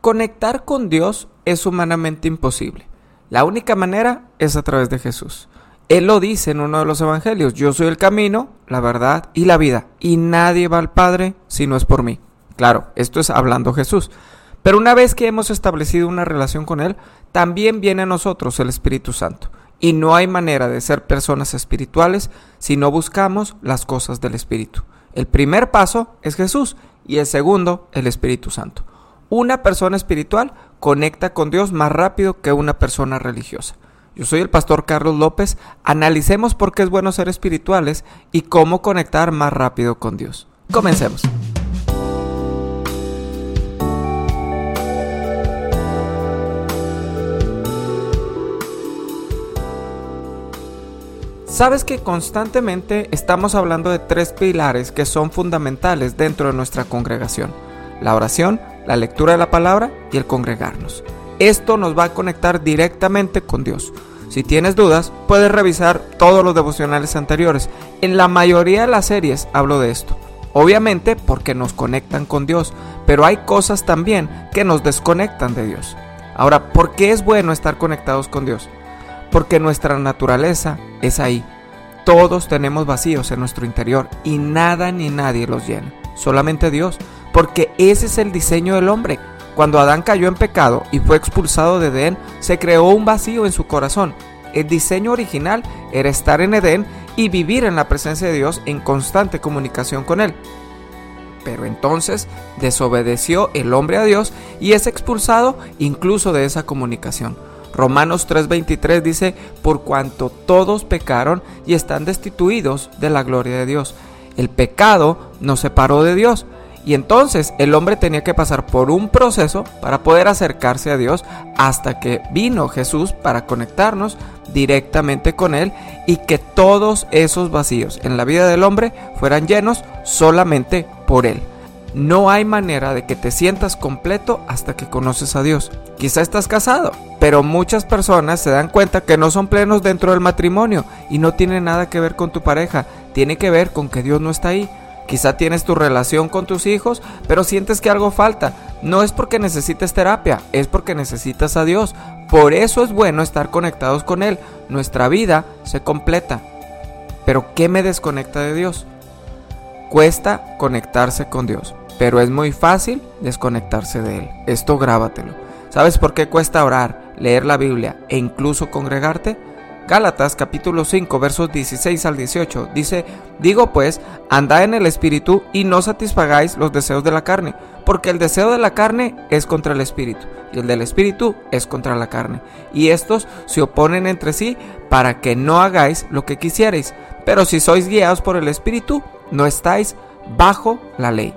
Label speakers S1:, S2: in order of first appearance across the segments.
S1: Conectar con Dios es humanamente imposible. La única manera es a través de Jesús. Él lo dice en uno de los evangelios, yo soy el camino, la verdad y la vida, y nadie va al Padre si no es por mí. Claro, esto es hablando Jesús. Pero una vez que hemos establecido una relación con Él, también viene a nosotros el Espíritu Santo. Y no hay manera de ser personas espirituales si no buscamos las cosas del Espíritu. El primer paso es Jesús y el segundo el Espíritu Santo. Una persona espiritual conecta con Dios más rápido que una persona religiosa. Yo soy el pastor Carlos López. Analicemos por qué es bueno ser espirituales y cómo conectar más rápido con Dios. Comencemos. Sabes que constantemente estamos hablando de tres pilares que son fundamentales dentro de nuestra congregación. La oración, la lectura de la palabra y el congregarnos. Esto nos va a conectar directamente con Dios. Si tienes dudas, puedes revisar todos los devocionales anteriores. En la mayoría de las series hablo de esto. Obviamente porque nos conectan con Dios, pero hay cosas también que nos desconectan de Dios. Ahora, ¿por qué es bueno estar conectados con Dios? Porque nuestra naturaleza es ahí. Todos tenemos vacíos en nuestro interior y nada ni nadie los llena. Solamente Dios. Porque ese es el diseño del hombre. Cuando Adán cayó en pecado y fue expulsado de Edén, se creó un vacío en su corazón. El diseño original era estar en Edén y vivir en la presencia de Dios en constante comunicación con Él. Pero entonces desobedeció el hombre a Dios y es expulsado incluso de esa comunicación. Romanos 3:23 dice, por cuanto todos pecaron y están destituidos de la gloria de Dios. El pecado nos separó de Dios. Y entonces el hombre tenía que pasar por un proceso para poder acercarse a Dios hasta que vino Jesús para conectarnos directamente con Él y que todos esos vacíos en la vida del hombre fueran llenos solamente por Él. No hay manera de que te sientas completo hasta que conoces a Dios. Quizá estás casado, pero muchas personas se dan cuenta que no son plenos dentro del matrimonio y no tiene nada que ver con tu pareja, tiene que ver con que Dios no está ahí. Quizá tienes tu relación con tus hijos, pero sientes que algo falta. No es porque necesites terapia, es porque necesitas a Dios. Por eso es bueno estar conectados con Él. Nuestra vida se completa. Pero ¿qué me desconecta de Dios? Cuesta conectarse con Dios pero es muy fácil desconectarse de él. Esto grábatelo. ¿Sabes por qué cuesta orar, leer la Biblia e incluso congregarte? Gálatas capítulo 5 versos 16 al 18 dice, digo pues, andad en el espíritu y no satisfagáis los deseos de la carne, porque el deseo de la carne es contra el espíritu y el del espíritu es contra la carne, y estos se oponen entre sí para que no hagáis lo que quisierais, pero si sois guiados por el espíritu, no estáis bajo la ley.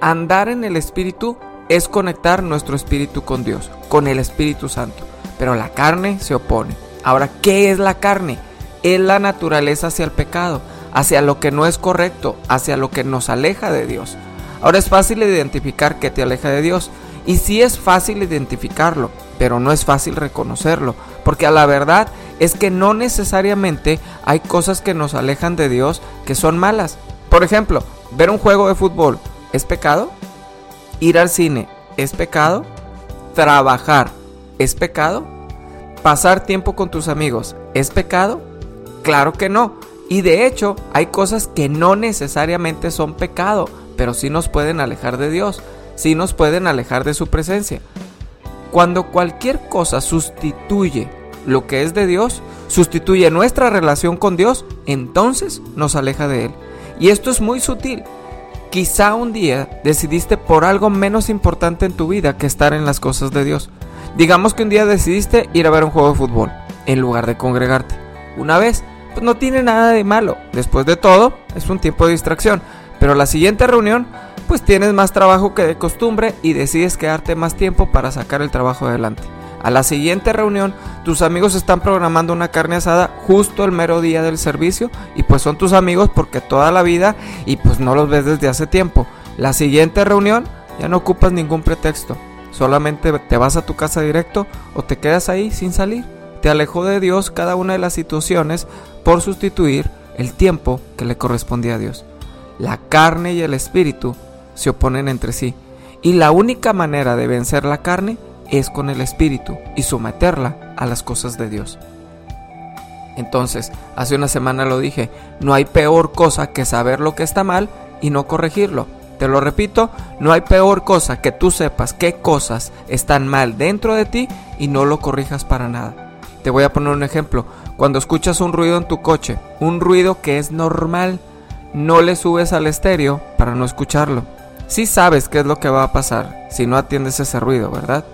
S1: Andar en el Espíritu es conectar nuestro espíritu con Dios, con el Espíritu Santo. Pero la carne se opone. Ahora, ¿qué es la carne? Es la naturaleza hacia el pecado, hacia lo que no es correcto, hacia lo que nos aleja de Dios. Ahora es fácil identificar que te aleja de Dios. Y sí es fácil identificarlo, pero no es fácil reconocerlo, porque a la verdad es que no necesariamente hay cosas que nos alejan de Dios que son malas. Por ejemplo, ver un juego de fútbol ¿Es pecado? ¿Ir al cine es pecado? ¿Trabajar es pecado? ¿Pasar tiempo con tus amigos es pecado? Claro que no. Y de hecho hay cosas que no necesariamente son pecado, pero sí nos pueden alejar de Dios, sí nos pueden alejar de su presencia. Cuando cualquier cosa sustituye lo que es de Dios, sustituye nuestra relación con Dios, entonces nos aleja de Él. Y esto es muy sutil. Quizá un día decidiste por algo menos importante en tu vida que estar en las cosas de Dios. Digamos que un día decidiste ir a ver un juego de fútbol en lugar de congregarte. Una vez, pues no tiene nada de malo. Después de todo, es un tiempo de distracción. Pero la siguiente reunión, pues tienes más trabajo que de costumbre y decides quedarte más tiempo para sacar el trabajo adelante. A la siguiente reunión, tus amigos están programando una carne asada justo el mero día del servicio y pues son tus amigos porque toda la vida y pues no los ves desde hace tiempo. La siguiente reunión ya no ocupas ningún pretexto, solamente te vas a tu casa directo o te quedas ahí sin salir. Te alejó de Dios cada una de las situaciones por sustituir el tiempo que le correspondía a Dios. La carne y el espíritu se oponen entre sí Y la única manera de vencer la carne es con el Espíritu y someterla a las cosas de Dios. Entonces, hace una semana lo dije, no hay peor cosa que saber lo que está mal y no corregirlo. Te lo repito, no hay peor cosa que tú sepas qué cosas están mal dentro de ti y no lo corrijas para nada. Te voy a poner un ejemplo. Cuando escuchas un ruido en tu coche, un ruido que es normal, no le subes al estéreo para no escucharlo. Sí sabes qué es lo que va a pasar si no atiendes ese ruido, ¿verdad?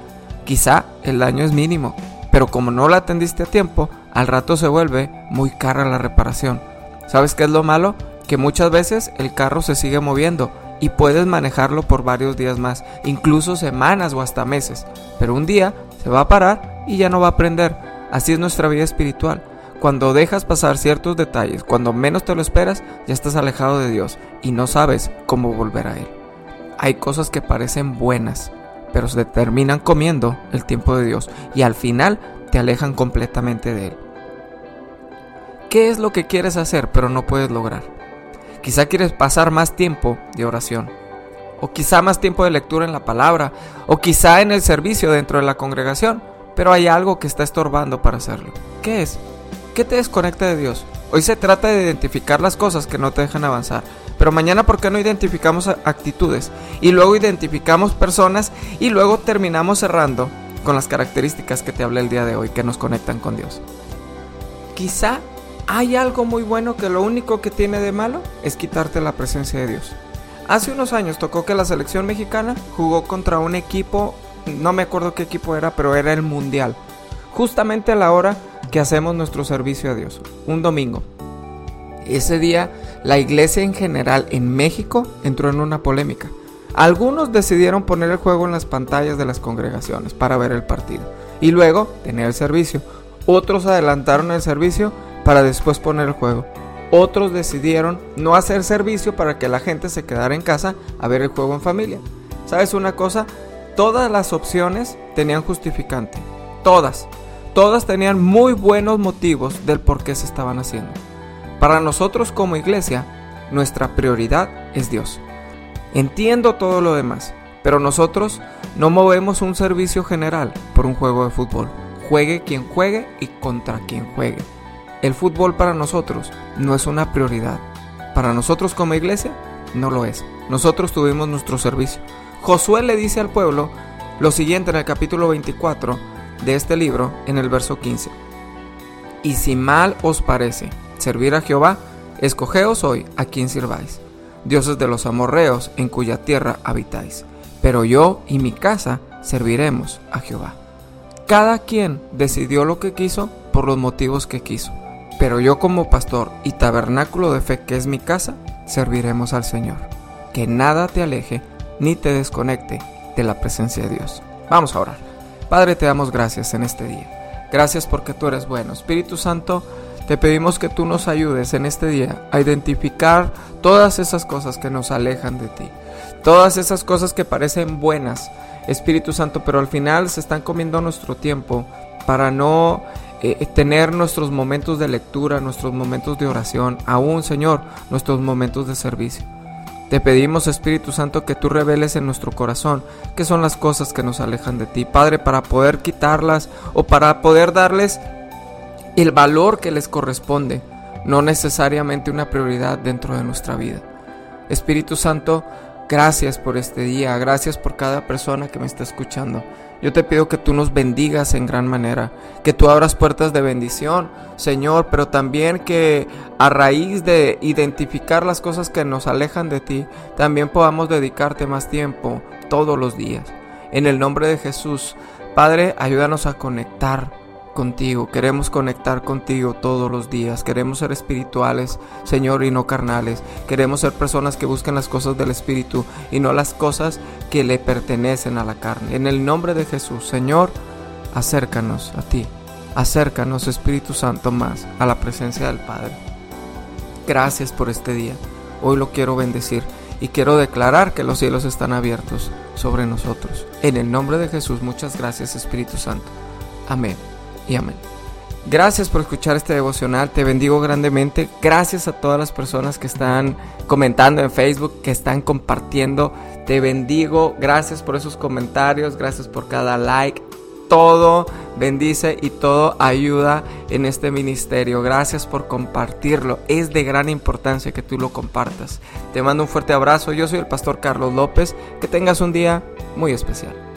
S1: Quizá el daño es mínimo, pero como no lo atendiste a tiempo, al rato se vuelve muy cara la reparación. ¿Sabes qué es lo malo? Que muchas veces el carro se sigue moviendo y puedes manejarlo por varios días más, incluso semanas o hasta meses, pero un día se va a parar y ya no va a prender. Así es nuestra vida espiritual. Cuando dejas pasar ciertos detalles, cuando menos te lo esperas, ya estás alejado de Dios y no sabes cómo volver a Él. Hay cosas que parecen buenas, pero se terminan comiendo el tiempo de Dios y al final te alejan completamente de Él. ¿Qué es lo que quieres hacer pero no puedes lograr? Quizá quieres pasar más tiempo de oración, o quizá más tiempo de lectura en la palabra, o quizá en el servicio dentro de la congregación, pero hay algo que está estorbando para hacerlo. ¿Qué es? ¿Qué te desconecta de Dios? Hoy se trata de identificar las cosas que no te dejan avanzar. Pero mañana, ¿por qué no identificamos actitudes? Y luego identificamos personas y luego terminamos cerrando con las características que te hablé el día de hoy que nos conectan con Dios. Quizá hay algo muy bueno que lo único que tiene de malo es quitarte la presencia de Dios. Hace unos años tocó que la selección mexicana jugó contra un equipo, no me acuerdo qué equipo era, pero era el Mundial. Justamente a la hora que hacemos nuestro servicio a Dios, un domingo. Ese día la iglesia en general en México entró en una polémica. Algunos decidieron poner el juego en las pantallas de las congregaciones para ver el partido y luego tener el servicio. Otros adelantaron el servicio para después poner el juego. Otros decidieron no hacer servicio para que la gente se quedara en casa a ver el juego en familia. ¿Sabes una cosa? Todas las opciones tenían justificante. Todas. Todas tenían muy buenos motivos del por qué se estaban haciendo. Para nosotros como iglesia, nuestra prioridad es Dios. Entiendo todo lo demás, pero nosotros no movemos un servicio general por un juego de fútbol. Juegue quien juegue y contra quien juegue. El fútbol para nosotros no es una prioridad. Para nosotros como iglesia no lo es. Nosotros tuvimos nuestro servicio. Josué le dice al pueblo lo siguiente en el capítulo 24 de este libro, en el verso 15. Y si mal os parece servir a Jehová, escogeos hoy a quien sirváis, dioses de los amorreos en cuya tierra habitáis. Pero yo y mi casa serviremos a Jehová. Cada quien decidió lo que quiso por los motivos que quiso. Pero yo como pastor y tabernáculo de fe que es mi casa, serviremos al Señor. Que nada te aleje ni te desconecte de la presencia de Dios. Vamos a orar. Padre, te damos gracias en este día. Gracias porque tú eres bueno. Espíritu Santo, te pedimos que tú nos ayudes en este día a identificar todas esas cosas que nos alejan de ti. Todas esas cosas que parecen buenas, Espíritu Santo, pero al final se están comiendo nuestro tiempo para no eh, tener nuestros momentos de lectura, nuestros momentos de oración, aún Señor, nuestros momentos de servicio. Te pedimos Espíritu Santo que tú reveles en nuestro corazón qué son las cosas que nos alejan de ti, Padre, para poder quitarlas o para poder darles el valor que les corresponde, no necesariamente una prioridad dentro de nuestra vida. Espíritu Santo, gracias por este día, gracias por cada persona que me está escuchando. Yo te pido que tú nos bendigas en gran manera, que tú abras puertas de bendición, Señor, pero también que a raíz de identificar las cosas que nos alejan de ti, también podamos dedicarte más tiempo todos los días. En el nombre de Jesús, Padre, ayúdanos a conectar contigo, queremos conectar contigo todos los días, queremos ser espirituales, Señor, y no carnales, queremos ser personas que buscan las cosas del Espíritu y no las cosas que le pertenecen a la carne. En el nombre de Jesús, Señor, acércanos a ti, acércanos Espíritu Santo más a la presencia del Padre. Gracias por este día, hoy lo quiero bendecir y quiero declarar que los cielos están abiertos sobre nosotros. En el nombre de Jesús, muchas gracias Espíritu Santo. Amén y amén. Gracias por escuchar este devocional, te bendigo grandemente. Gracias a todas las personas que están comentando en Facebook, que están compartiendo. Te bendigo, gracias por esos comentarios, gracias por cada like. Todo bendice y todo ayuda en este ministerio. Gracias por compartirlo. Es de gran importancia que tú lo compartas. Te mando un fuerte abrazo. Yo soy el pastor Carlos López. Que tengas un día muy especial.